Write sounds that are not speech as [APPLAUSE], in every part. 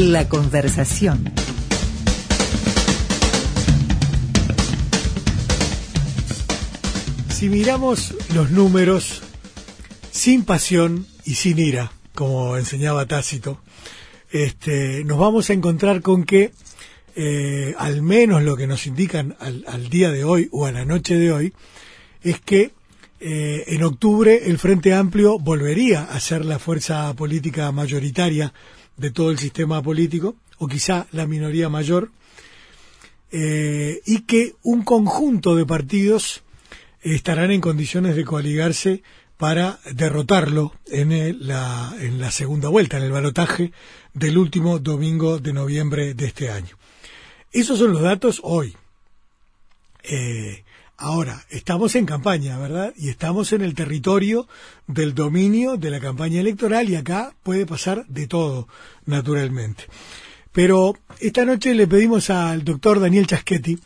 La conversación. Si miramos los números sin pasión y sin ira, como enseñaba Tácito, este, nos vamos a encontrar con que, eh, al menos lo que nos indican al, día de hoy o a la noche de hoy, es que eh, en octubre el Frente Amplio volvería a ser la fuerza política mayoritaria de todo el sistema político, o quizá la minoría mayor, eh, y que un conjunto de partidos estarán en condiciones de coaligarse para derrotarlo en, la, en la segunda vuelta, en el balotaje del último domingo de noviembre de este año. Esos son los datos hoy. Eh, ahora, estamos en campaña, ¿verdad? Y estamos en el territorio del dominio de la campaña electoral y acá puede pasar de todo, naturalmente. Pero esta noche le pedimos al doctor Daniel Chaschetti,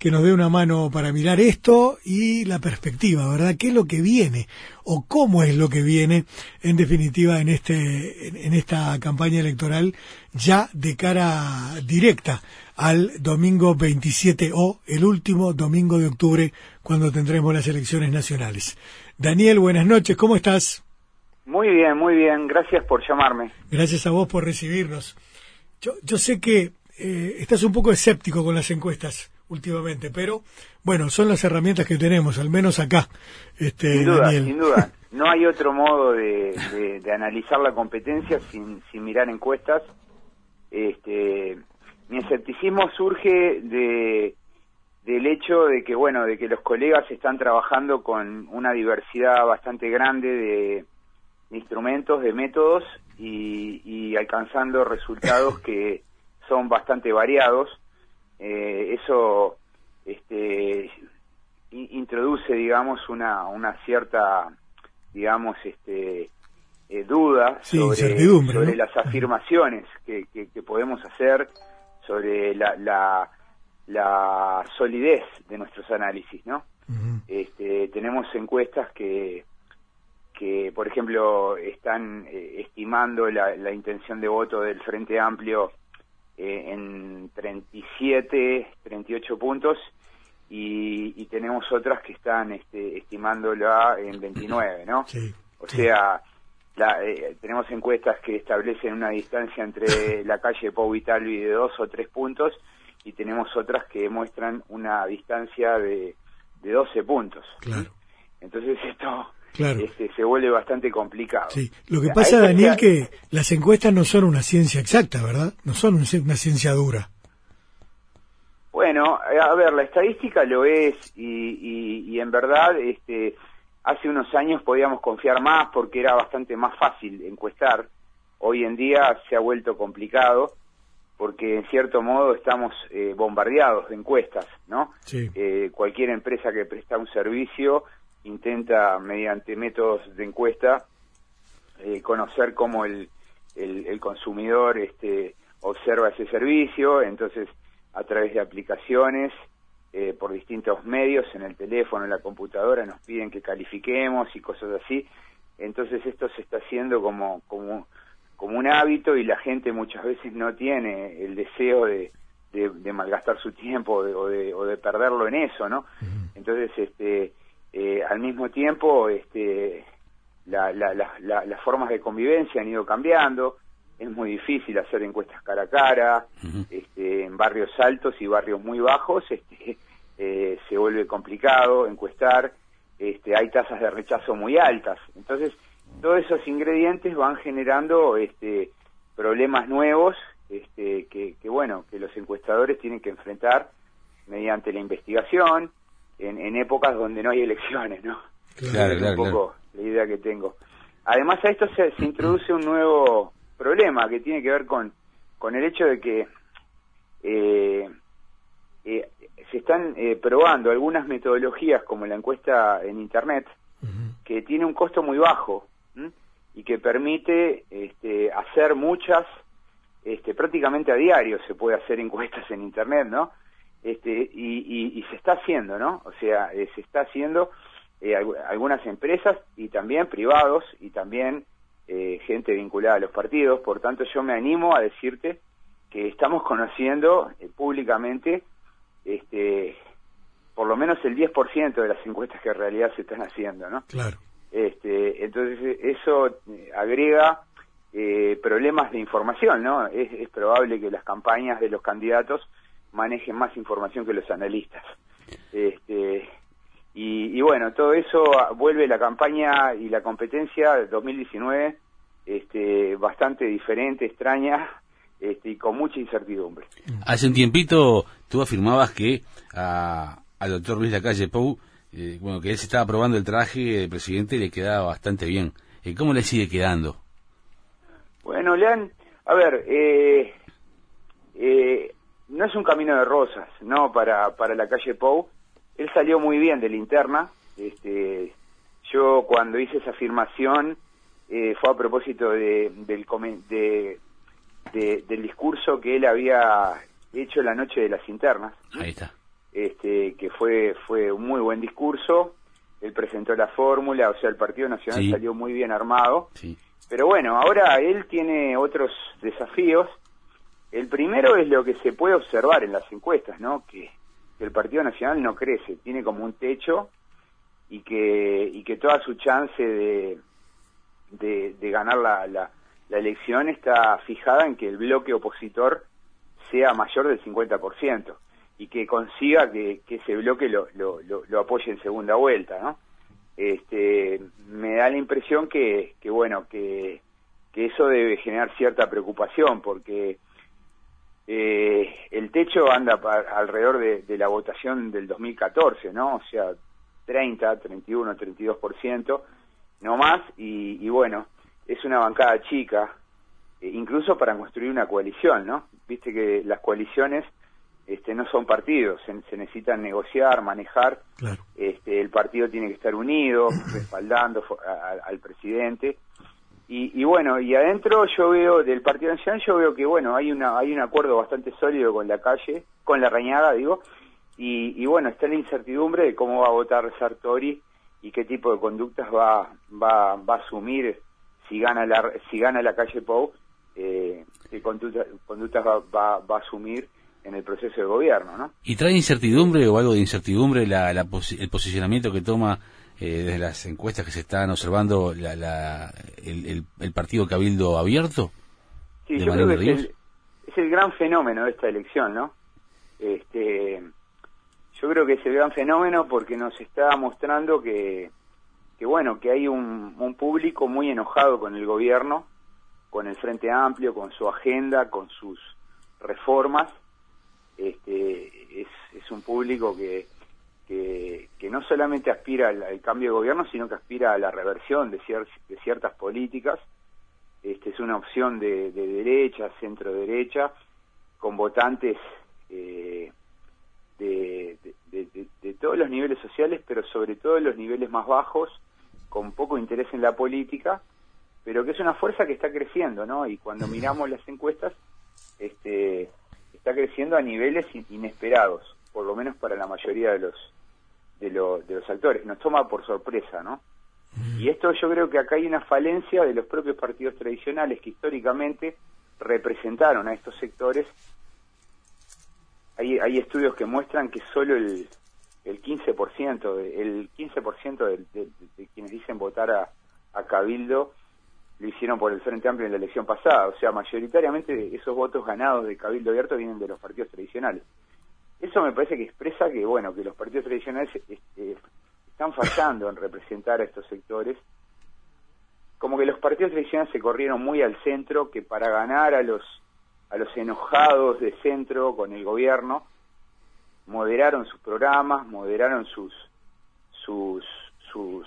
que nos dé una mano para mirar esto y la perspectiva, ¿verdad? ¿Qué es lo que viene o cómo es lo que viene en definitiva en este en esta campaña electoral ya de cara directa al domingo 27 o el último domingo de octubre cuando tendremos las elecciones nacionales. Daniel, buenas noches, ¿cómo estás? Muy bien, muy bien, gracias por llamarme. Gracias a vos por recibirnos. Yo, yo sé que eh, estás un poco escéptico con las encuestas últimamente, pero bueno, son las herramientas que tenemos, al menos acá. Este, sin duda, sin duda. [LAUGHS] No hay otro modo de, analizar la competencia sin, sin mirar encuestas. Este, mi escepticismo surge de del hecho de que bueno de que los colegas están trabajando con una diversidad bastante grande de, instrumentos de métodos y, y, alcanzando resultados que son bastante variados eh, eso este, introduce, digamos, una, una cierta, digamos, este, eh, duda sobre, las afirmaciones que, que, podemos hacer sobre la, la, la, solidez de nuestros análisis, ¿no? este, tenemos encuestas que, que, por ejemplo, están eh, estimando la, la intención de voto del Frente Amplio eh, en 37, 38 puntos y, tenemos otras que están este, estimándola en 29, ¿no? o sea, eh, tenemos encuestas que establecen una distancia entre [LAUGHS] la calle Pau y Talvi de dos o tres puntos y tenemos otras que muestran una distancia de, de 12 puntos. Claro. Entonces esto claro. Este, se vuelve bastante complicado. Sí, lo que pasa, Daniel, que las encuestas no son una ciencia exacta, ¿verdad? No son una ciencia dura. Bueno, a ver, la estadística lo es y, y, en verdad este, hace unos años podíamos confiar más porque era bastante más fácil encuestar. Hoy en día se ha vuelto complicado porque en cierto modo estamos eh, bombardeados de encuestas, ¿no? Sí. Eh, cualquier empresa que presta un servicio intenta, mediante métodos de encuesta, eh, conocer cómo el, el, consumidor este, observa ese servicio, entonces a través de aplicaciones, eh, por distintos medios, en el teléfono, en la computadora, nos piden que califiquemos y cosas así. Entonces esto se está haciendo como, como, como un hábito y la gente muchas veces no tiene el deseo de, de, malgastar su tiempo o de, o de, perderlo en eso, ¿no? Entonces, este, eh, al mismo tiempo, este, las formas de convivencia han ido cambiando. Es muy difícil hacer encuestas cara a cara. este, en barrios altos y barrios muy bajos este, [LAUGHS] eh, se vuelve complicado encuestar. Este, hay tasas de rechazo muy altas. Entonces, todos esos ingredientes van generando este, problemas nuevos este, que, que, bueno, que los encuestadores tienen que enfrentar mediante la investigación, en, épocas donde no hay elecciones, ¿no? Claro, es un poco la idea que tengo. Además a esto se, introduce un nuevo problema que tiene que ver con, con el hecho de que eh, eh, se están eh, probando algunas metodologías como la encuesta en Internet, que tiene un costo muy bajo y que permite este, hacer muchas, este, prácticamente a diario se puede hacer encuestas en Internet, ¿no? Este, y, se está haciendo, ¿no? O sea, eh, se está haciendo eh, algunas empresas y también privados y también eh, gente vinculada a los partidos. Por tanto, yo me animo a decirte que estamos conociendo eh, públicamente este por lo menos el 10% de las encuestas que en realidad se están haciendo, ¿no? Claro. Este, entonces eso eh, agrega eh, problemas de información, ¿no? Es, es, probable que las campañas de los candidatos manejen más información que los analistas. Este, y, y bueno, todo eso vuelve la campaña y la competencia del 2019 este, bastante diferente, extraña este, y con mucha incertidumbre. Hace un tiempito tú afirmabas que a, al doctor Luis Lacalle Pou, eh, bueno, que él se estaba probando el traje de presidente y le quedaba bastante bien. Eh, ¿Cómo le sigue quedando? Bueno, Lean, a ver, eh, eh, no es un camino de rosas, ¿no? Para, para la calle Pou. Él salió muy bien de la interna. Este, yo cuando hice esa afirmación eh, fue a propósito de, del, de, de, del discurso que él había hecho la noche de las internas. Ahí está. Este, que fue, fue un muy buen discurso. Él presentó la fórmula, o sea, el Partido Nacional Sí. salió muy bien armado. Sí. Pero bueno, ahora él tiene otros desafíos. El primero es lo que se puede observar en las encuestas, ¿no? Que, que el Partido Nacional no crece, tiene como un techo y que, y que toda su chance de, de, ganar la, la, la elección está fijada en que el bloque opositor sea mayor del 50% y que consiga que, que ese bloque lo, lo, lo, lo apoye en segunda vuelta, ¿no? este, me da la impresión que, que bueno, que, que eso debe generar cierta preocupación, porque eh, el techo anda pa- alrededor de, de la votación del 2014, ¿no? O sea, 30, 31, 32%, no más, y, y bueno, es una bancada chica, eh, incluso para construir una coalición, ¿no? Viste que las coaliciones este, no son partidos, se, se necesitan negociar, manejar, Claro. este, el partido tiene que estar unido, respaldando fo- a- a- al presidente. Y, y bueno, y adentro yo veo, del Partido Nacional, yo veo que bueno, hay una hay un acuerdo bastante sólido con la calle, con la Rañaga, digo, y, y bueno, está la incertidumbre de cómo va a votar Sartori y qué tipo de conductas va, va, va a asumir si gana la, si gana la calle Pou, eh, qué conducta- conductas va, va, va a asumir en el proceso de gobierno, ¿no? ¿Y trae incertidumbre o algo de incertidumbre la, la el posicionamiento que toma eh, desde las encuestas que se están observando la, la- el, el- el partido Cabildo Abierto? Sí, de yo creo que es el, es el gran fenómeno de esta elección, ¿no? Este, yo creo que es el gran fenómeno porque nos está mostrando que, que bueno, que hay un, un público muy enojado con el gobierno, con el Frente Amplio, con su agenda, con sus reformas. Este, es, es un público que, que, que no solamente aspira al, al cambio de gobierno, sino que aspira a la reversión de, cier- de ciertas políticas este, es una opción de, de derecha, centro derecha, con votantes eh, de, de- de- de todos los niveles sociales, pero sobre todo en los niveles más bajos, con poco interés en la política, pero que es una fuerza que está creciendo, ¿no? Y cuando miramos las encuestas, este, está creciendo a niveles in- inesperados, por lo menos para la mayoría de los de, los de los actores. Nos toma por sorpresa, ¿no? Y esto yo creo que acá hay una falencia de los propios partidos tradicionales que históricamente representaron a estos sectores. Hay, hay estudios que muestran que solo el, el 15%, de, el 15% de, de, de quienes dicen votar a, a Cabildo lo hicieron por el Frente Amplio en la elección pasada. O sea, mayoritariamente esos votos ganados de Cabildo Abierto vienen de los partidos tradicionales. Eso me parece que expresa que, bueno, que los partidos tradicionales este, están fallando en representar a estos sectores. Como que los partidos tradicionales se corrieron muy al centro, que para ganar a los a los enojados de centro con el gobierno moderaron sus programas, moderaron sus sus sus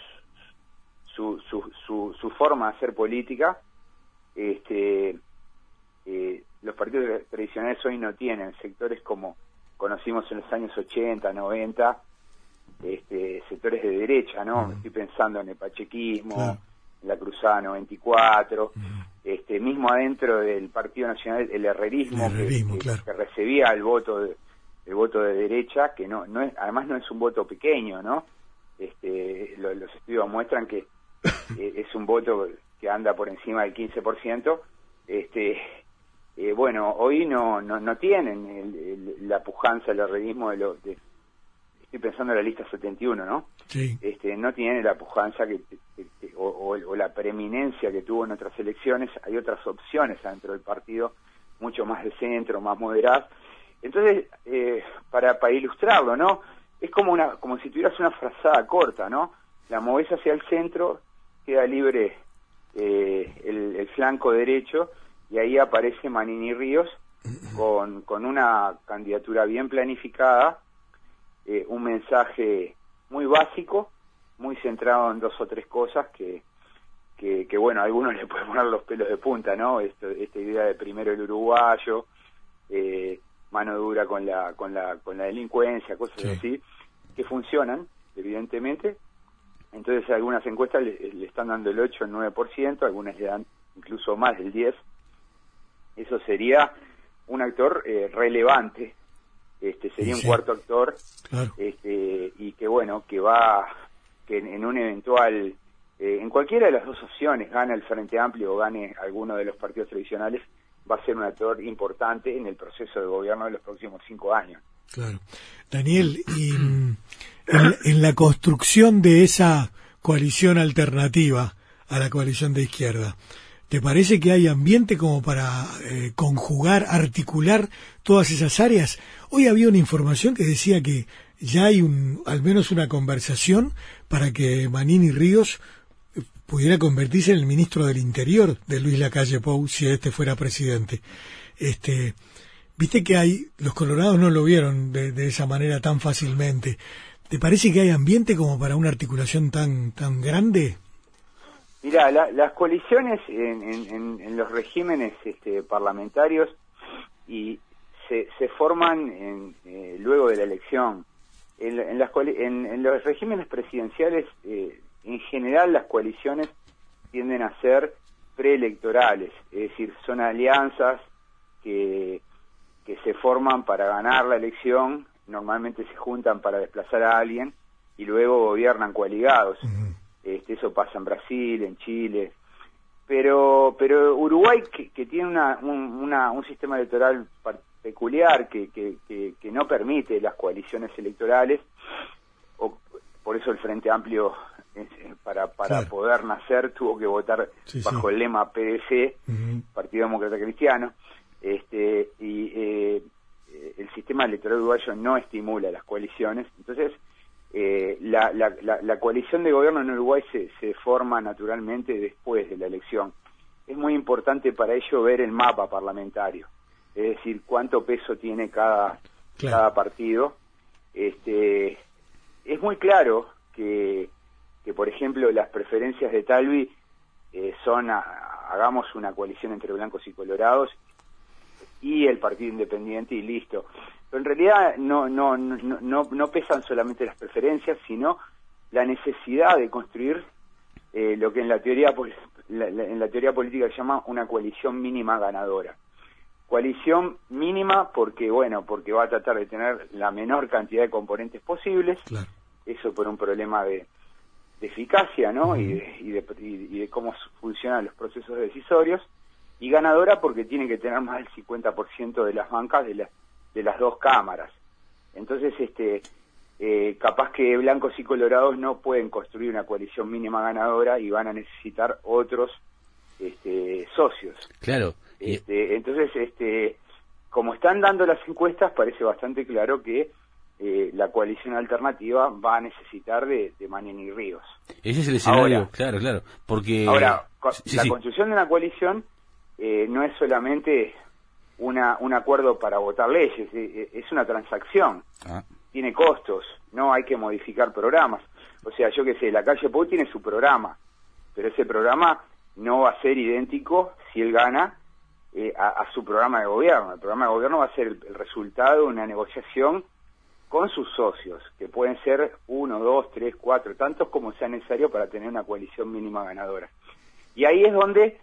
su, su, forma de hacer política. Este, eh, los partidos tradicionales hoy no tienen sectores como conocimos en los años 80, 90, este, sectores de derecha, ¿no? Estoy pensando en el pachequismo, Claro. en la Cruzada 94, Mm. este, mismo adentro del Partido Nacional, el herrerismo, El que- herrerismo, que, claro. que recibía el voto de, el voto de derecha, que no, no es, además no es un voto pequeño, ¿no? Este, lo- los estudios muestran que [COUGHS] eh, es un voto que anda por encima del 15%, este, eh, bueno, hoy no, no, no tienen el, la pujanza, el arredismo de lo... De, estoy pensando en la lista 71, ¿no? Sí. Este, no tiene la pujanza que, o, o, la preeminencia que tuvo en otras elecciones. Hay otras opciones dentro del partido, mucho más de centro, más moderadas. Entonces, eh, para, para ilustrarlo, ¿no? Es como, una, como si tuvieras una frazada corta, ¿no? La moves hacia el centro, queda libre eh, el, el flanco derecho y ahí aparece Manini Ríos con, con una candidatura bien planificada, eh, un mensaje muy básico, muy centrado en dos o tres cosas que, que, que, bueno, a algunos [LAUGHS] le pueden poner los pelos de punta, ¿no? Esto, esta idea de primero el uruguayo, eh, mano dura con la, con la, con la delincuencia, cosas así, que funcionan, evidentemente. Entonces algunas encuestas le, le, están dando el 8, el 9%, algunas le dan incluso más del 10%. Eso sería un actor eh, relevante, este sería sí. un cuarto actor, claro. este, y que bueno, que va, que en, en un eventual, eh, en cualquiera de las dos opciones, gana el Frente Amplio o gane alguno de los partidos tradicionales, va a ser un actor importante en el proceso de gobierno de los próximos cinco años. Claro. Daniel, y en, en la construcción de esa coalición alternativa a la coalición de izquierda, ¿Te parece que hay ambiente como para eh, conjugar, articular todas esas áreas? Hoy había una información que decía que ya hay un, al menos una conversación para que Manini Ríos eh, pudiera convertirse en el ministro del Interior de Luis Lacalle Pou si este fuera presidente. Este, viste que hay, los colorados no lo vieron de, de esa manera tan fácilmente. ¿Te parece que hay ambiente como para una articulación tan, tan grande? Mira, la, las coaliciones en, en, en, los regímenes este, parlamentarios y se, se forman en, eh, luego de la elección. En, en, las, los regímenes presidenciales, eh, en general, las coaliciones tienden a ser preelectorales, es decir, son alianzas que, que se forman para ganar la elección, normalmente se juntan para desplazar a alguien y luego gobiernan coaligados. Este, eso pasa en Brasil, en Chile, pero pero Uruguay que, que tiene una, un, una, un sistema electoral peculiar que, que, no permite las coaliciones electorales, o, por eso el Frente Amplio para, para claro. poder nacer tuvo que votar sí, bajo sí. el lema PDC, uh -huh. Partido Demócrata Cristiano, este, y eh, el sistema electoral uruguayo no estimula las coaliciones, entonces eh, la, la, la, la, coalición de gobierno en Uruguay se, se, forma naturalmente después de la elección. Es muy importante para ello ver el mapa parlamentario, es decir, cuánto peso tiene cada, claro. cada partido. Este, es muy claro que, que, por ejemplo, las preferencias de Talvi eh, son, a, hagamos una coalición entre blancos y colorados y el Partido Independiente y listo pero en realidad no, no, no, no, no pesan solamente las preferencias, sino la necesidad de construir eh, lo que en la teoría la, la, en la teoría política se llama una coalición mínima ganadora. Coalición mínima porque bueno, porque va a tratar de tener la menor cantidad de componentes posibles. Claro. Eso por un problema de, de eficacia, ¿no? Uh -huh. y, de, y, de, y de cómo funcionan los procesos decisorios. Y ganadora porque tiene que tener más del 50% de las bancas de la de las dos cámaras. Entonces, este, eh, capaz que blancos y colorados no pueden construir una coalición mínima ganadora y van a necesitar otros este, socios. Claro. Este, entonces, este, como están dando las encuestas, parece bastante claro que eh, la coalición alternativa va a necesitar de, de Manini Ríos. Ese es el escenario, ahora, claro, claro. Porque ahora sí, la sí. construcción de una coalición eh, no es solamente una, un acuerdo para votar leyes, es una transacción, ah. tiene costos, no hay que modificar programas. O sea, yo que sé, la calle Pou tiene su programa, pero ese programa no va a ser idéntico si él gana eh, a, a, su programa de gobierno. El programa de gobierno va a ser el, el, resultado de una negociación con sus socios, que pueden ser uno, dos, tres, cuatro, tantos como sea necesario para tener una coalición mínima ganadora. Y ahí es donde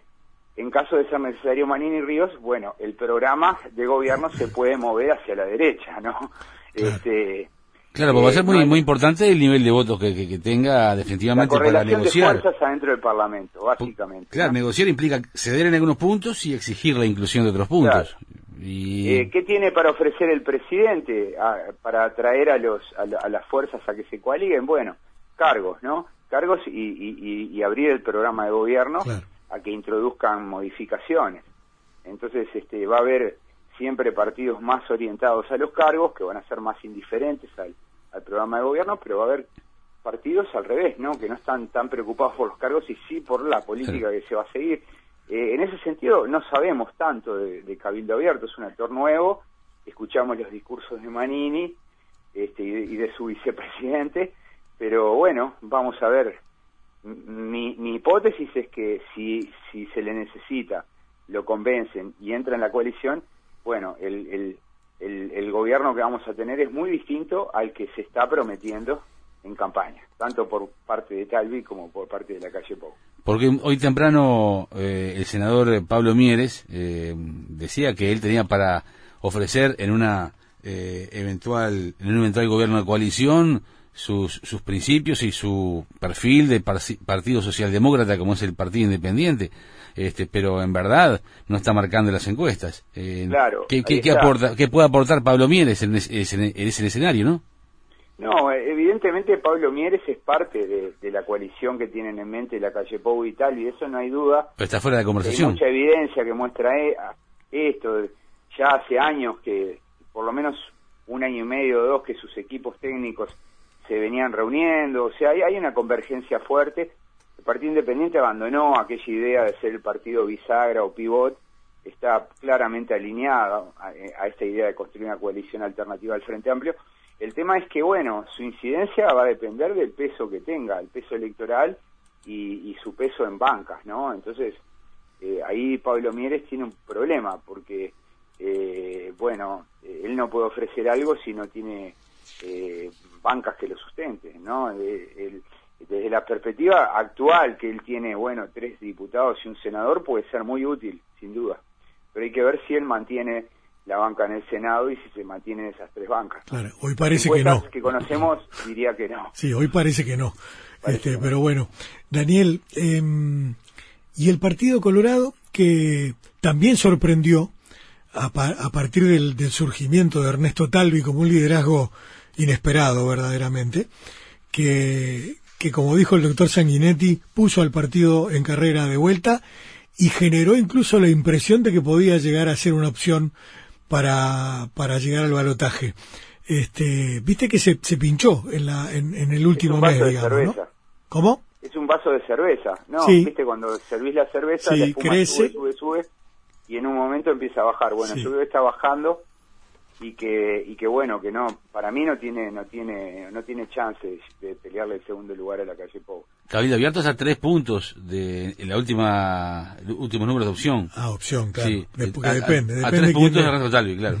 en caso de ser necesario Manini Ríos, bueno, el programa de gobierno se puede mover hacia la derecha, ¿no? [LAUGHS] Claro. Este, Claro, porque va a Eh, ser no muy, importante el nivel de votos que, que- que tenga La definitivamente para correlación de negociar. fuerzas adentro del Parlamento, básicamente. Claro, ¿no? negociar implica ceder en algunos puntos y exigir la inclusión de otros puntos. Y Eh, ¿Qué tiene para ofrecer el presidente a- para atraer a, los, a, la- a las fuerzas a que se coaliguen? Bueno, cargos, ¿no? Cargos y, y- y- y abrir el programa de gobierno Claro. A que introduzcan modificaciones. Entonces este, va a haber siempre partidos más orientados a los cargos, que van a ser más indiferentes al, al programa de gobierno, pero va a haber partidos al revés, ¿no? Que no están tan preocupados por los cargos y sí por la política que se va a seguir. Eh, en ese sentido, no sabemos tanto de, de Cabildo Abierto, es un actor nuevo, escuchamos los discursos de Manini este, y, de, y de su vicepresidente, pero bueno, vamos a ver. Mi, mi hipótesis es que si, se le necesita, lo convencen y entra en la coalición, bueno, el, el, el, el gobierno que vamos a tener es muy distinto al que se está prometiendo en campaña, tanto por parte de Talvi como por parte de la calle Pau. porque hoy temprano eh, el senador Pablo Mieres eh, decía que él tenía para ofrecer en una eh, eventual en un eventual gobierno de coalición sus, sus principios y su perfil de partido socialdemócrata como es el partido independiente este pero en verdad no está marcando las encuestas Eh, Claro, ¿qué, qué- aporta qué puede aportar Pablo Mieres en ese, en ese escenario no No, evidentemente Pablo Mieres es parte de, de la coalición que tienen en mente la calle Pau y tal, y eso no hay duda. Pero está fuera de Hay conversación mucha evidencia que muestra a- esto. Ya hace años que, por lo menos un año y medio o dos, que sus equipos técnicos se venían reuniendo. O sea, hay, hay una convergencia fuerte. El Partido Independiente abandonó aquella idea de ser el partido bisagra o pivot. Está claramente alineado a, esta idea de construir una coalición alternativa al Frente Amplio. El tema es que, bueno, su incidencia va a depender del peso que tenga, el peso electoral y, y su peso en bancas, ¿no? Entonces, eh, ahí Pablo Mieres tiene un problema porque, eh, bueno, él no puede ofrecer algo si no tiene eh, bancas que lo sustenten, ¿no? Eh, desde la perspectiva actual que él tiene, bueno, tres diputados y un senador puede ser muy útil, sin duda. Pero hay que ver si él mantiene la banca en el Senado y si se mantienen esas tres bancas. Claro, hoy parece que no. que conocemos diría que no. Sí, hoy parece que no. Parece Este, que no. pero bueno, Daniel, em, y el Partido Colorado que también sorprendió a, pa- a partir del, del surgimiento de Ernesto Talvi como un liderazgo inesperado verdaderamente, que, que como dijo el doctor Sanguinetti, puso al partido en carrera de vuelta y generó incluso la impresión de que podía llegar a ser una opción para, para llegar al balotaje. Este, viste que se, se pinchó en, la, en, en el último es un vaso mes, de digamos, cerveza. ¿no? ¿Cómo? Es un vaso de cerveza, ¿no? Sí. Viste cuando servís la cerveza, Sí, la espuma crece. sube, sube, sube, y en un momento empieza a bajar. Bueno, Sí. está bajando y que y que bueno, que no, para mí no tiene no tiene no tiene chance de, pelearle el segundo lugar a la calle Pau. Cabildo Abierto a tres puntos de en la última el último número de opción Ah, opción, claro. Sí, a- a- depende, a, depende tres de quién puntos de Talvi, claro.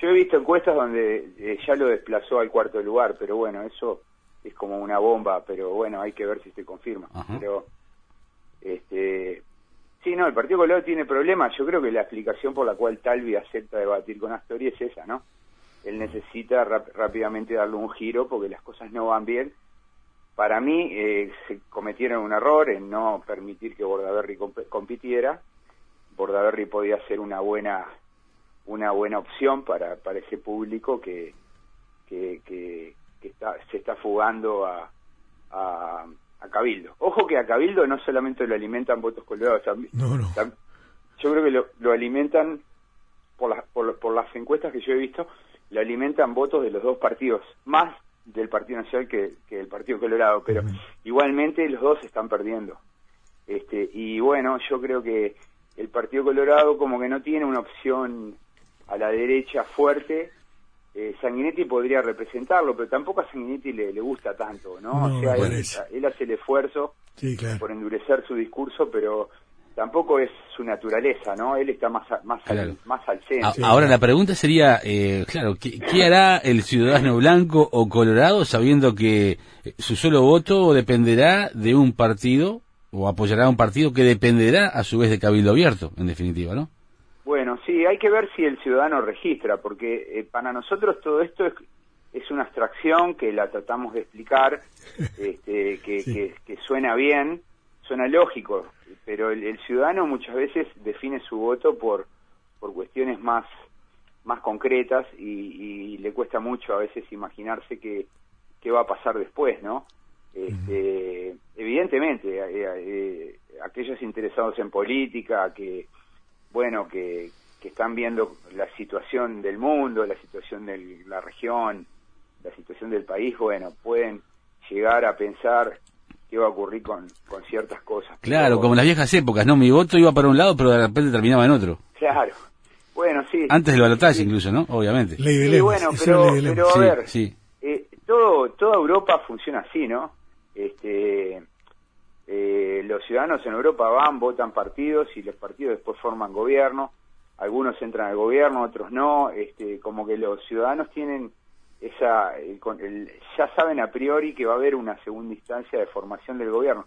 Yo he visto encuestas donde eh, ya lo desplazó al cuarto lugar, pero bueno, eso es como una bomba, pero bueno, hay que ver si se confirma. Pero este sí, no, el Partido Colorado tiene problemas. Yo creo que la explicación por la cual Talvi acepta debatir con Astori es esa, ¿no? Él necesita rap- rápidamente darle un giro porque las cosas no van bien. Para mí eh, se cometieron un error en no permitir que Bordaberry comp- compitiera. Bordaberry podía ser una buena una buena opción para, para ese público que, que, que, que está, se está fugando a, a Cabildo. Ojo que a Cabildo no solamente lo alimentan votos colorados, también, No, no. yo creo que lo, lo alimentan, por las, por, por las encuestas que yo he visto, lo alimentan votos de los dos partidos, más del Partido Nacional que, que del Partido Colorado, pero igualmente los dos están perdiendo. Este, y bueno, yo creo que el Partido Colorado como que no tiene una opción a la derecha fuerte. Eh, Sanguinetti podría representarlo, pero tampoco a Sanguinetti le, le gusta tanto, ¿no? No, o sea, él, hace el esfuerzo Sí, claro. por endurecer su discurso, pero tampoco es su naturaleza, ¿no? Él está más, a- más, Claro. al, más al centro. A- Ahora la pregunta sería, eh, claro, ¿qué, qué hará el ciudadano blanco o colorado sabiendo que eh, su solo voto dependerá de un partido o apoyará a un partido que dependerá a su vez de Cabildo Abierto, en definitiva, ¿no? Sí, hay que ver si el ciudadano registra, porque eh, para nosotros todo esto es, es una abstracción que la tratamos de explicar, [LAUGHS] este, que, que, suena bien, suena lógico, pero el, ciudadano muchas veces define su voto por, por cuestiones más, más concretas y, le cuesta mucho a veces imaginarse qué, qué va a pasar después, ¿no? Este, evidentemente, eh, eh, aquellos interesados en política, que, bueno, que, que están viendo la situación del mundo, la situación de la región, la situación del país, bueno, pueden llegar a pensar qué va a ocurrir con, con ciertas cosas. Claro, como en las viejas épocas, ¿no? Mi voto iba para un lado, pero de repente terminaba en otro. Claro. Bueno, sí. Antes de lo balotaje incluso, ¿no? Obviamente. sí, bueno, pero, pero a ver, eh, todo, toda Europa funciona así, ¿no? Este, eh, los ciudadanos en Europa van, votan partidos y los partidos después forman gobierno algunos entran al gobierno, otros no, este, como que los ciudadanos tienen esa, ya saben a priori que va a haber una segunda instancia de formación del gobierno.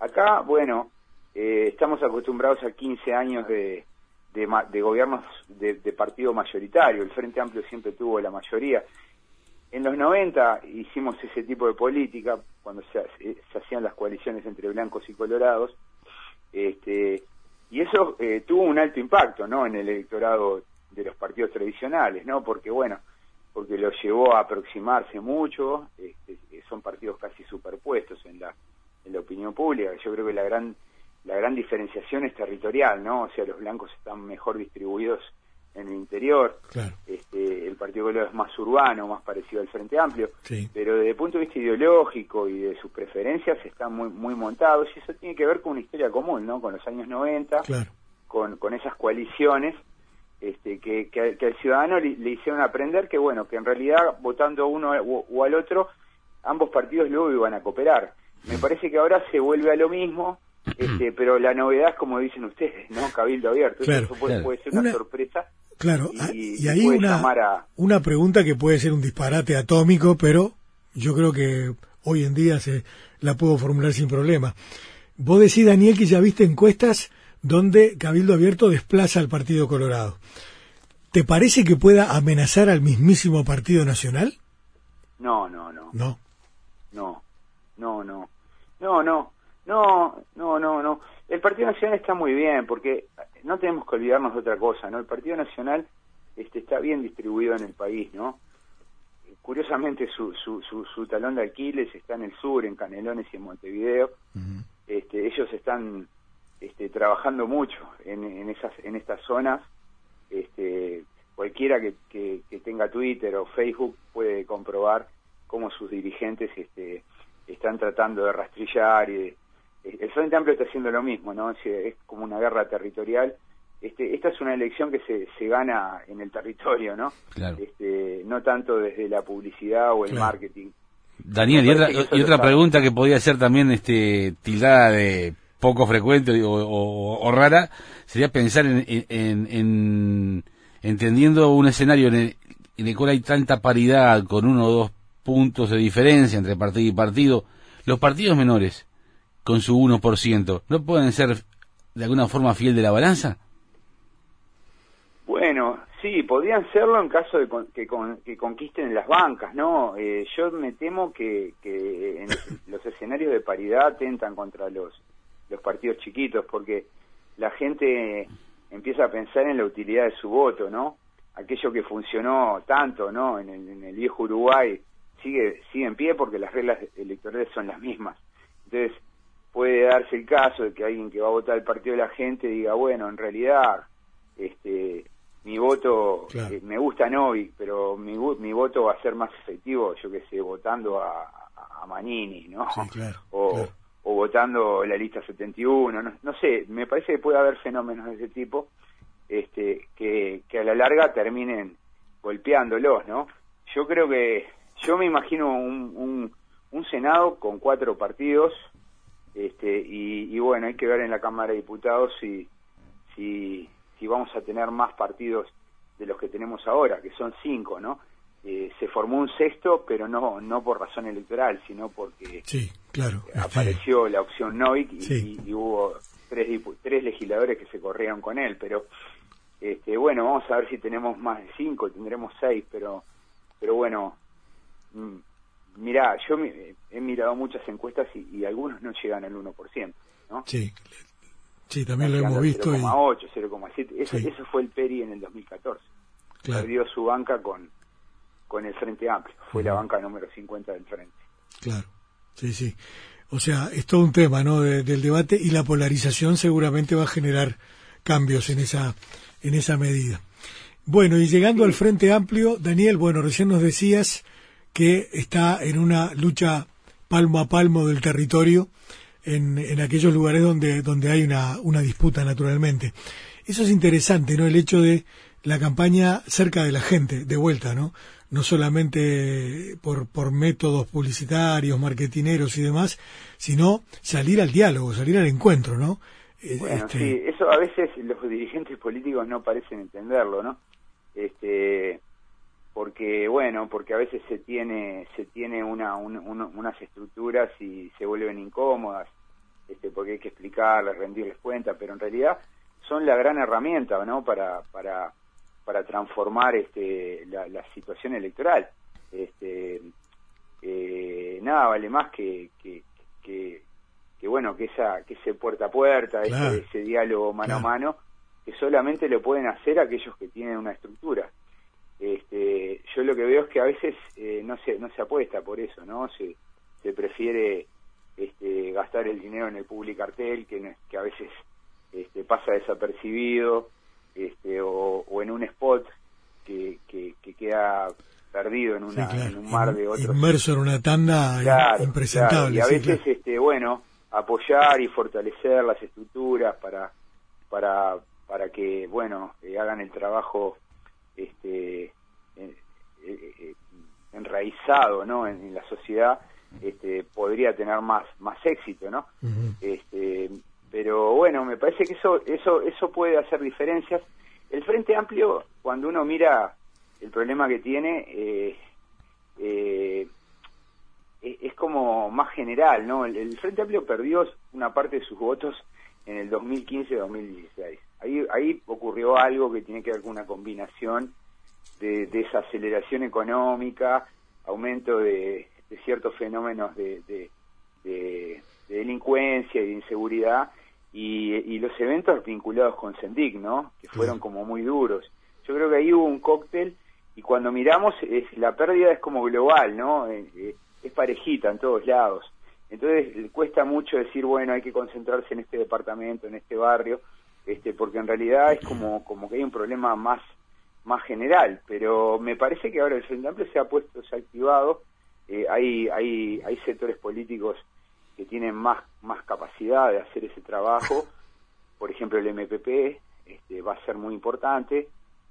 Acá, bueno, eh, estamos acostumbrados a 15 años de, de, gobiernos de, partido mayoritario, el Frente Amplio siempre tuvo la mayoría. En los 90 hicimos ese tipo de política, cuando se, se hacían las coaliciones entre blancos y colorados, este, y eso eh, tuvo un alto impacto, ¿no? En el electorado de los partidos tradicionales, ¿no? Porque, bueno, porque lo llevó a aproximarse mucho, este, son partidos casi superpuestos en la, en la opinión pública. Yo creo que la gran, la gran diferenciación es territorial, ¿no? O sea, los blancos están mejor distribuidos en el interior. Este, el Partido Colorado es más urbano, más parecido al Frente Amplio, pero desde el punto de vista ideológico y de sus preferencias están muy muy montados y eso tiene que ver con una historia común, ¿no? Con los años 90, con, con esas coaliciones este, que, que, al ciudadano le, hicieron aprender que, bueno, que en realidad votando uno o, al otro, ambos partidos luego iban a cooperar. Me parece que ahora se vuelve a lo mismo, este, pero la novedad es como dicen ustedes, ¿no? Cabildo abierto. eso puede, ser una sorpresa Claro, y, ah, y hay una, una pregunta que puede ser un disparate atómico, pero yo creo que hoy en día se la puedo formular sin problema. Vos decís, Daniel, que ya viste encuestas donde Cabildo Abierto desplaza al Partido Colorado. ¿Te parece que pueda amenazar al mismísimo Partido Nacional? No, no, no. No. No, no, no. No, no. No, no, no, no. El Partido Nacional está muy bien porque no tenemos que olvidarnos de otra cosa, ¿no? El Partido Nacional este, está bien distribuido en el país, ¿no? Curiosamente su, su, su, talón de Aquiles está en el sur, en Canelones y en Montevideo. este, ellos están este, trabajando mucho en, en, esas, en estas zonas. Este, cualquiera que, que, tenga Twitter o Facebook puede comprobar cómo sus dirigentes este, están tratando de rastrillar y el Frente Amplio está haciendo lo mismo, ¿no? Es, como una guerra territorial. Este, esta es una elección que se, se gana en el territorio, ¿no? Este, no tanto desde la publicidad o el marketing. Daniel, y otra, pregunta que podría ser también este, tildada de poco frecuente o, rara, sería pensar en, en, entendiendo un escenario en el, en el cual hay tanta paridad con uno o dos puntos de diferencia entre partido y partido, los partidos menores, con su 1%, ¿no pueden ser de alguna forma fiel de la balanza? Bueno, sí, podrían serlo en caso de que, que, conquisten las bancas, ¿no? Eh, yo me temo que, que en [LAUGHS] los escenarios de paridad tentan contra los, los partidos chiquitos, porque la gente empieza a pensar en la utilidad de su voto, ¿no? Aquello que funcionó tanto, ¿no? En el, en el viejo Uruguay sigue, sigue en pie porque las reglas electorales son las mismas. Entonces, puede darse el caso de que alguien que va a votar el partido de la gente diga, bueno, en realidad, este, mi voto, eh, me gusta Novik, pero mi, mi voto va a ser más efectivo, yo que sé, votando a, a Manini, ¿no? [LAUGHS] o, o votando la lista 71, no, no sé, me parece que puede haber fenómenos de ese tipo este, que, que a la larga terminen golpeándolos, ¿no? Yo creo que, yo me imagino un, un, un Senado con cuatro partidos, este, y, bueno, hay que ver en la Cámara de Diputados si, si, si vamos a tener más partidos de los que tenemos ahora, que son cinco, ¿no? Eh, se formó un sexto, pero no no por razón electoral, sino porque sí, claro, apareció la opción Novik y, hubo tres, tres legisladores que se corrieron con él. Pero este, bueno, vamos a ver si tenemos más de cinco, tendremos seis, pero pero bueno, mm, mirá, yo he mirado muchas encuestas y, algunos no llegan al 1%, ¿no? Sí, sí también lo hemos visto. 0,8, 0,7, eso, eso fue el PERI en el 2014. Perdió su banca con, con el Frente Amplio, fue la banca número 50 del Frente. Claro, sí, sí. O sea, es todo un tema, ¿no? del debate y la polarización seguramente va a generar cambios en esa, en esa medida. Bueno, y llegando al Frente Amplio, Daniel, bueno, recién nos decías que está en una lucha palmo a palmo del territorio en, en aquellos lugares donde, donde hay una, una disputa naturalmente. Eso es interesante, ¿no? El hecho de la campaña cerca de la gente, de vuelta, ¿no? No solamente por, por métodos publicitarios, marketineros y demás, sino salir al diálogo, salir al encuentro, ¿no? Eh, bueno, este sí, eso a veces los dirigentes políticos no parecen entenderlo, ¿no? Este, porque bueno porque a veces se tiene se tiene una, unas estructuras y se vuelven incómodas este porque hay que explicarles rendirles cuenta pero en realidad son la gran herramienta no para para para transformar este la, situación electoral. Este eh, nada vale más que que, que, bueno que esa que ese puerta a puerta ese, diálogo mano a mano que solamente lo pueden hacer aquellos que tienen una estructura este, yo lo que veo es que a veces eh, no se no se apuesta por eso, ¿no? Se, se prefiere este, gastar el dinero en el public cartel que, que a veces este, pasa desapercibido este, o, en un spot que, que, queda perdido en, una, en un mar de otros. Inmerso en una tanda impresentable. Y a veces, este, bueno, apoyar y fortalecer las estructuras para, para, para que, bueno, eh, hagan el trabajo este, eh, eh, enraizado ¿no? En, la sociedad este, podría tener más más éxito no este pero bueno me parece que eso eso eso puede hacer diferencias. El frente amplio cuando uno mira el problema que tiene eh, eh, es como más general no el, el, frente amplio perdió una parte de sus votos en el 2015-2016 ahí ahí ocurrió algo que tiene que ver con una combinación de desaceleración económica, aumento de, ciertos fenómenos de, de, delincuencia y de inseguridad, y, los eventos vinculados con Sendic, ¿no? Que fueron como muy duros. Yo creo que ahí hubo un cóctel, y cuando miramos, es, la pérdida es como global, ¿no? Eh, eh, es parejita en todos lados. Entonces cuesta mucho decir, bueno, hay que concentrarse en este departamento, en este barrio, este, porque en realidad es como, como que hay un problema más más general, pero me parece que ahora el Frente se ha puesto, se ha activado, eh, hay, hay, hay sectores políticos que tienen más, más capacidad de hacer ese trabajo, por ejemplo el MPP este, va a ser muy importante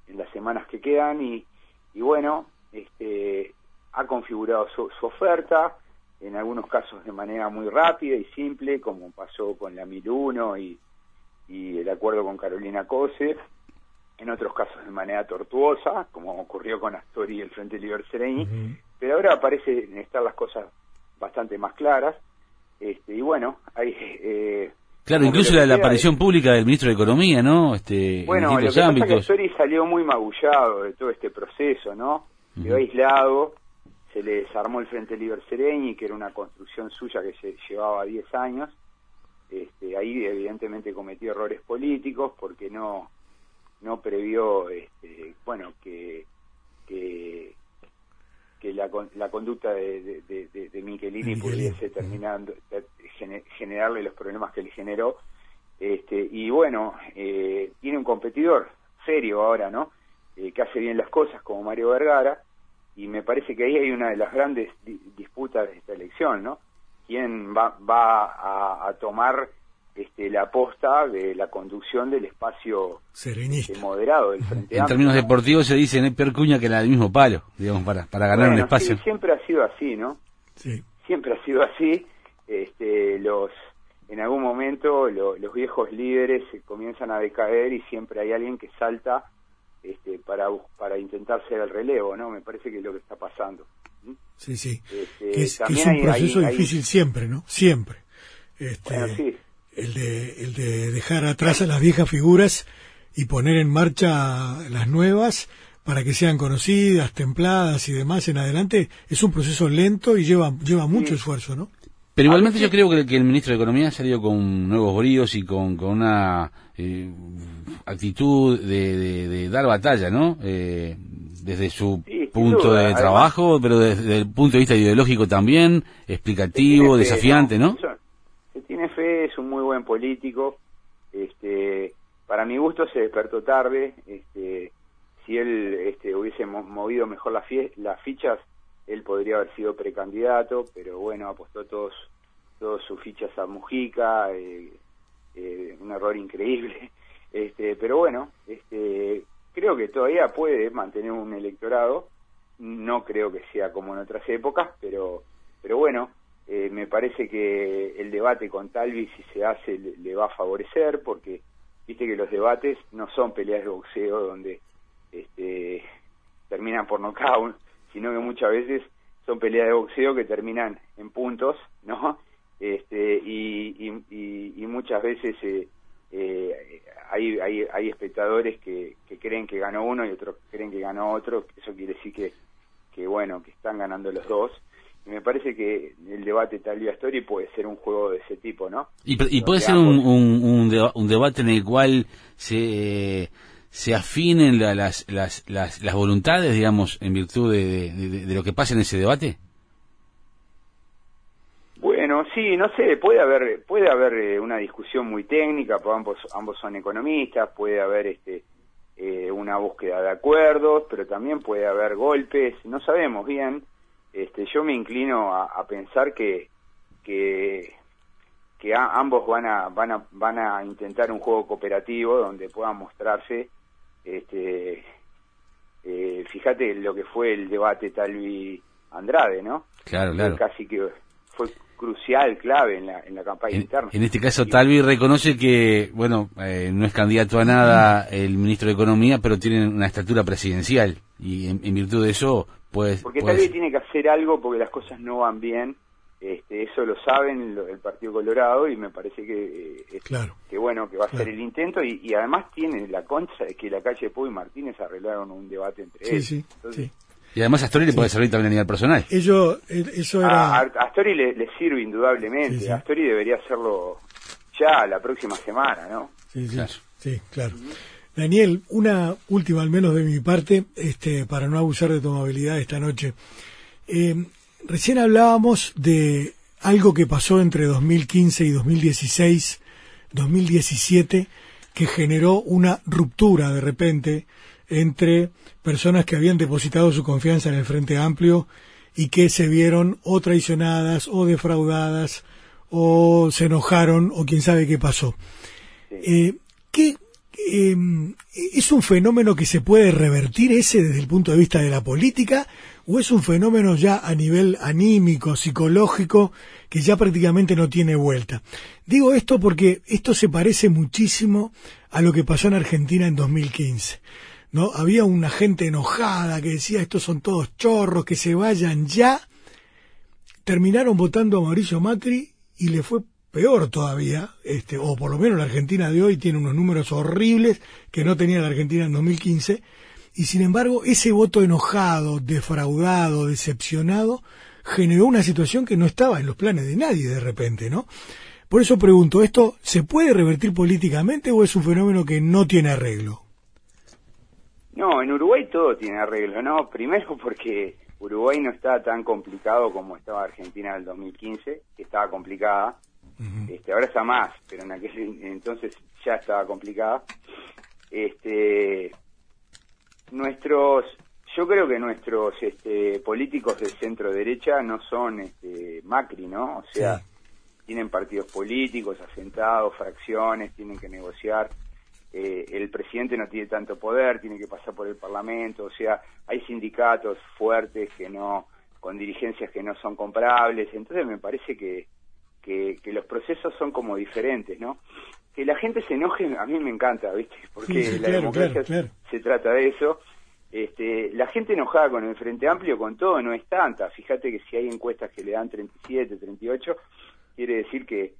en las semanas que quedan y, y bueno, este, ha configurado su, oferta, en algunos casos de manera muy rápida y simple, como pasó con la 1001 y, y el acuerdo con Carolina Cose, en otros casos de manera tortuosa, como ocurrió con Astori y el Frente Liber Sereni, pero ahora parecen estar las cosas bastante más claras, este, y bueno, hay... Eh, claro, incluso la, aparición pública del ministro de Economía, ¿no? Este, bueno, lo que ámbitos. que Astori salió muy magullado de todo este proceso, ¿no? Quedó aislado, se le desarmó el Frente Liber Sereni, que era una construcción suya que se llevaba 10 años, este, ahí evidentemente cometió errores políticos porque no no previó este, bueno que que, que la, la conducta de, de, de, de Michelini pudiese terminando generarle los problemas que le generó. Este y bueno eh, tiene un competidor serio ahora no eh, que hace bien las cosas como Mario Vergara y me parece que ahí hay una de las grandes disputas de esta elección no quién va va a, a tomar este, la aposta de la conducción del espacio moderado del Frente En términos deportivos se dice, no percuña que la del mismo palo, digamos, para, para ganar un espacio. siempre ha sido así, ¿no? Sí. Siempre ha sido así. Este, los En algún momento los viejos líderes comienzan a decaer y siempre hay alguien que salta este, para, para intentar ser el relevo, ¿no? Me parece que es lo que está pasando. Sí, sí. Este, es, un proceso difícil siempre, ¿no? Siempre. Este, sí el de, el de dejar atrás a las viejas figuras y poner en marcha las nuevas para que sean conocidas, templadas y demás en adelante, es un proceso lento y lleva, lleva mucho esfuerzo, ¿no? Pero igualmente yo creo que, el ministro de Economía ha salido con nuevos bríos y con, con una eh, actitud de, dar batalla, ¿no? Eh, desde su punto de trabajo, pero desde el punto de vista ideológico también, explicativo, desafiante, ¿no? Se tiene fe, es un muy buen político. Este, para mi gusto se despertó tarde. Este, si él este, hubiese movido mejor las, las fichas, él podría haber sido precandidato, pero bueno, apostó todos, todos sus fichas a Mujica, eh, eh, un error increíble. [LAUGHS] Este, pero bueno, este, creo que todavía puede mantener un electorado, no creo que sea como en otras épocas, pero, pero bueno, eh, me parece que el debate con Talvi, si se hace, le, va a favorecer, porque viste que los debates no son peleas de boxeo donde este, terminan por nocaut, sino que muchas veces son peleas de boxeo que terminan en puntos, ¿no? Este, y, y, muchas veces eh, eh, hay, hay, hay espectadores que, que creen que ganó uno y otros creen que ganó otro, eso quiere decir que, que bueno, que están ganando los dos. Y me parece que el debate tal vía Story puede ser un juego de ese tipo, ¿no? Y, y puede ser un, un, un, debate en el cual se se afinen las, las, las, las, voluntades, digamos, en virtud de, de, lo que pasa en ese debate? Bueno, sí, no sé, puede haber puede haber eh, una discusión muy técnica, porque ambos ambos son economistas, puede haber este eh, una búsqueda de acuerdos, pero también puede haber golpes, no sabemos bien. Este, yo me inclino a, pensar que que que ambos van a van a van a intentar un juego cooperativo donde puedan mostrarse este, eh, fíjate lo que fue el debate Talvi Andrade, ¿no? Claro, claro. Casi que fue crucial, clave en la, en la campaña interna. En este caso, Talvi reconoce que, bueno, eh, no es candidato a nada el ministro de Economía, pero tiene una estatura presidencial y en, virtud de eso, pues... Porque Talvi tiene que hacer algo porque las cosas no van bien este, eso lo saben el Partido Colorado y me parece que, eh, claro, que bueno, que va a ser el intento y, además tiene la concha de que la calle Pú y Martínez arreglaron un debate entre ellos. Sí, sí. Y además a Astori le puede servir también a nivel personal. Ello, eso era... A, Astori le, sirve indudablemente. Astori debería hacerlo ya la próxima semana, ¿no? Sí, sí, claro. Sí, claro. Daniel, una última al menos de mi parte, este, para no abusar de tu amabilidad esta noche. Eh, Recién hablábamos de algo que pasó entre 2015 y 2016, 2017, que generó una ruptura de repente entre personas que habían depositado su confianza en el Frente Amplio y que se vieron o traicionadas o defraudadas o se enojaron o quién sabe qué pasó. Eh, ¿qué, em, ¿Es un fenómeno que se puede revertir ese desde el punto de vista de la política o es un fenómeno ya a nivel anímico, psicológico, que ya prácticamente no tiene vuelta. Digo esto porque esto se parece muchísimo a lo que pasó en Argentina en 2015. ¿No? Había una gente enojada que decía estos son todos chorros, que se vayan ya. Terminaron votando a Mauricio Macri y le fue peor todavía, este, o por lo menos la Argentina de hoy tiene unos números horribles que no tenía la Argentina en 2015 y sin embargo, ese voto enojado, defraudado, decepcionado, generó una situación que no estaba en los planes de nadie de repente, ¿no? Por eso pregunto, ¿esto se puede revertir políticamente o es un fenómeno que no tiene arreglo? No, en Uruguay todo tiene arreglo, ¿no? Primero porque Uruguay no está tan complicado como estaba Argentina en el 2015, que estaba complicada. este, ahora está más, pero en aquel entonces ya estaba complicada. Este, nuestros yo creo que nuestros este, políticos de centro derecha no son este, Macri, ¿no? O sea, tienen partidos políticos asentados, fracciones, tienen que negociar. Eh, el presidente no tiene tanto poder, tiene que pasar por el Parlamento, o sea, hay sindicatos fuertes que no, con dirigencias que no son comparables, entonces me parece que, que, los procesos son como diferentes, ¿no? Que la gente se enoje, a mí me encanta, ¿viste? Porque la democracia se trata de eso este, la gente enojada con el Frente Amplio, con todo, no es tanta. Fíjate que si hay encuestas que le dan 37, 38, quiere decir que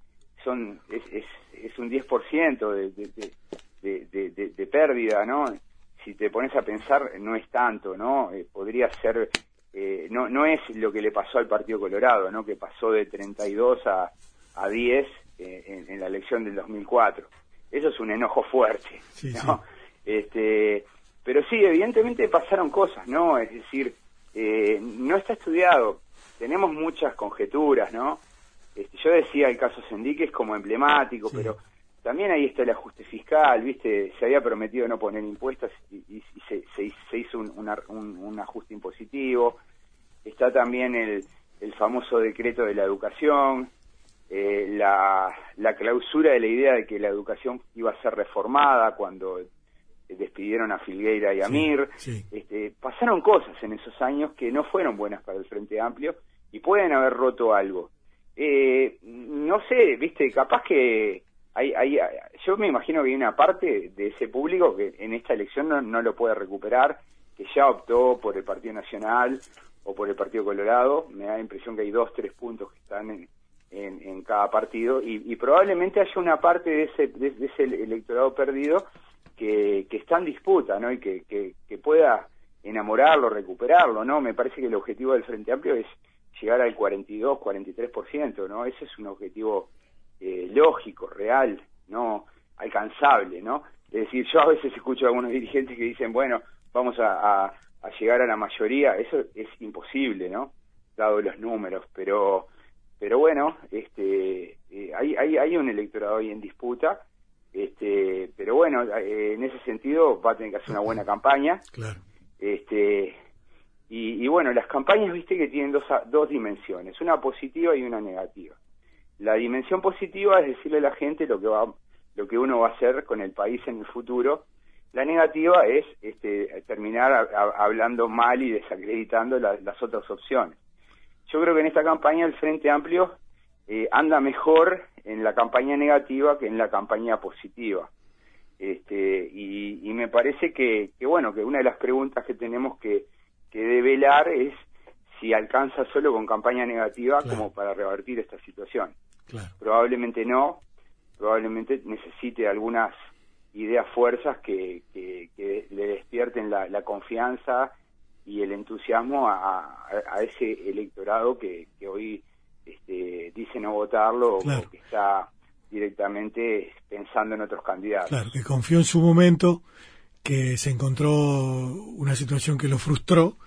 son es, es, es un 10% de, de, de, de, pérdida, ¿no? si te pones a pensar, no es tanto, ¿no? Eh, podría ser, eh, no, no es lo que le pasó al Partido Colorado, ¿no? Que pasó de 32 a, a 10 en, en, la elección del 2004. Eso es un enojo fuerte, ¿no? Este, pero sí, evidentemente pasaron cosas, ¿no? Es decir, no está estudiado. Tenemos muchas conjeturas, ¿no? Este, yo decía el caso Sendique es como emblemático, pero también ahí está el ajuste fiscal, ¿viste? Se había prometido no poner impuestos y, se, se, hizo un, un, ajuste impositivo. Está también el, el famoso decreto de la educación, eh, la, la clausura de la idea de que la educación iba a ser reformada cuando despidieron a Filgueira y a Mir. Este, pasaron cosas en esos años que no fueron buenas para el Frente Amplio y pueden haber roto algo. Eh, no sé, viste, capaz que hay, hay, yo me imagino que hay una parte de ese público que en esta elección no, lo puede recuperar, que ya optó por el Partido Nacional o por el Partido Colorado. Me da la impresión que hay dos, tres puntos que están en, en, cada partido y, probablemente haya una parte de ese, de, ese electorado perdido que, que, está en disputa, ¿no? Y que, que, que pueda enamorarlo, recuperarlo, ¿no? Me parece que el objetivo del Frente Amplio es llegar al 42, 43%, ¿no? Ese es un objetivo eh, lógico, real, no alcanzable, ¿no? Es decir, yo a veces escucho a algunos dirigentes que dicen, bueno, vamos a, llegar a la mayoría, eso es imposible, ¿no? Dado los números, pero pero bueno, este eh, hay, hay, hay un electorado ahí en disputa, este pero bueno, eh, en ese sentido va a tener que hacer una buena campaña. Claro. Este y, bueno, las campañas, viste que tienen dos, dos dimensiones, una positiva y una negativa. La dimensión positiva es decirle a la gente lo que va, lo que uno va a hacer con el país en el futuro. La negativa es este, terminar hablando mal y desacreditando las otras opciones. Yo creo que en esta campaña el Frente Amplio eh, anda mejor en la campaña negativa que en la campaña positiva. Este, y, y me parece que, que, bueno, que una de las preguntas que tenemos que, que develar es si alcanza solo con campaña negativa como para revertir esta situación. Probablemente no, probablemente necesite algunas ideas fuerzas que, que, le despierten la, confianza y el entusiasmo a, ese electorado que, hoy este, dice no votarlo o que está directamente pensando en otros candidatos. Claro, que confió en su momento que se encontró una situación que lo frustró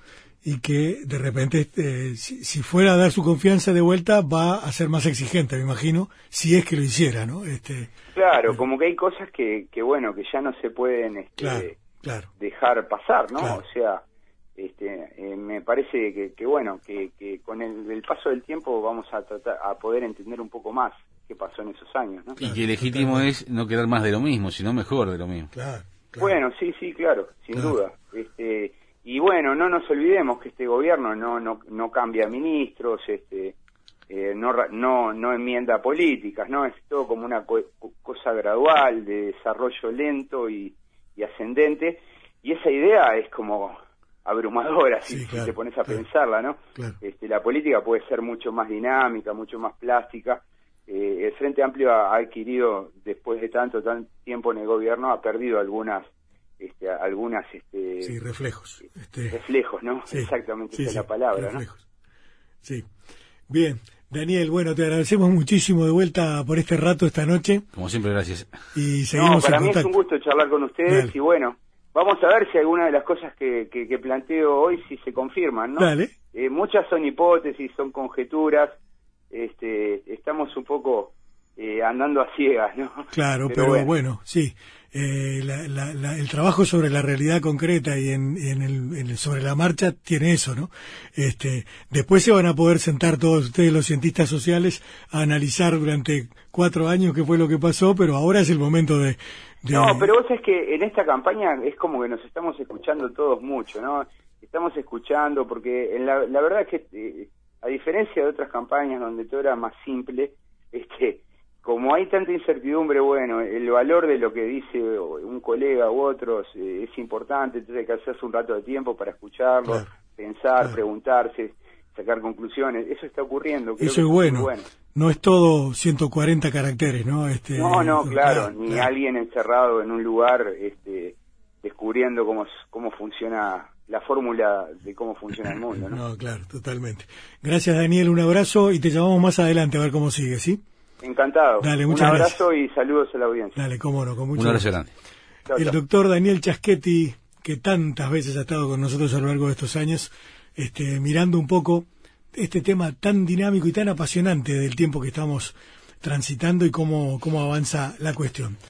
y que de repente, este, si, fuera a dar su confianza de vuelta, va a ser más exigente, me imagino, si es que lo hiciera, ¿no? Este, claro, eh, como que hay cosas que, que, bueno, que ya no se pueden este, dejar pasar, ¿no? O sea, este, eh, me parece que, que bueno, que, que con el, el, paso del tiempo vamos a, tratar, a poder entender un poco más qué pasó en esos años, ¿no? Y que legítimo es no quedar más de lo mismo, sino mejor de lo mismo. Claro. Bueno, sí, sí, claro, sin duda. Este, y bueno, no nos olvidemos que este gobierno no no, no cambia ministros, este, eh, no, no, no enmienda políticas, ¿no? Es todo como una cosa gradual, de desarrollo lento y, ascendente. Y esa idea es como abrumadora si, te pones a pensarla, ¿no? Este, la política puede ser mucho más dinámica, mucho más plástica. Eh, el Frente Amplio ha adquirido, después de tanto, tanto tiempo en el gobierno, ha perdido algunas este, algunas este, sí, reflejos este, reflejos no exactamente esa es la palabra reflejos. sí bien Daniel bueno te agradecemos muchísimo de vuelta por este rato esta noche como siempre gracias y seguimos para mí es un gusto charlar con ustedes y bueno vamos a ver si alguna de las cosas que, que, planteo hoy si se confirman no Dale. Eh, muchas son hipótesis son conjeturas este estamos un poco eh, andando a ciegas, ¿no? Claro, pero, bueno. sí. Eh, el trabajo sobre la realidad concreta y en, el, sobre la marcha tiene eso, ¿no? Este, después se van a poder sentar todos ustedes, los cientistas sociales, a analizar durante cuatro años qué fue lo que pasó, pero ahora es el momento de... No, pero vos es que en esta campaña es como que nos estamos escuchando todos mucho, ¿no? Estamos escuchando porque en la, verdad es que, eh, a diferencia de otras campañas donde todo era más simple, [LAUGHS] este como hay tanta incertidumbre, bueno, el valor de lo que dice un colega u otros eh, es importante, entonces hay que hacerse un rato de tiempo para escucharlo, pensar, preguntarse, sacar conclusiones. Eso está ocurriendo. Eso es bueno. No es todo 140 caracteres, ¿no? Este, no, no, claro, ni alguien encerrado en un lugar este, descubriendo descubriendo cómo, cómo funciona la fórmula de cómo funciona el mundo. ¿no? [LAUGHS] no, claro, totalmente. Gracias, Daniel. Un abrazo y te llamamos más adelante a ver cómo sigue, ¿sí? Encantado. Dale, muchas Un abrazo gracias. y saludos a la audiencia. Dale, cómo no, con mucho Un abrazo grande. El doctor Daniel Chaschetti, que tantas veces ha estado con nosotros a lo largo de estos años, este, mirando un poco este tema tan dinámico y tan apasionante del tiempo que estamos transitando y cómo, cómo avanza la cuestión.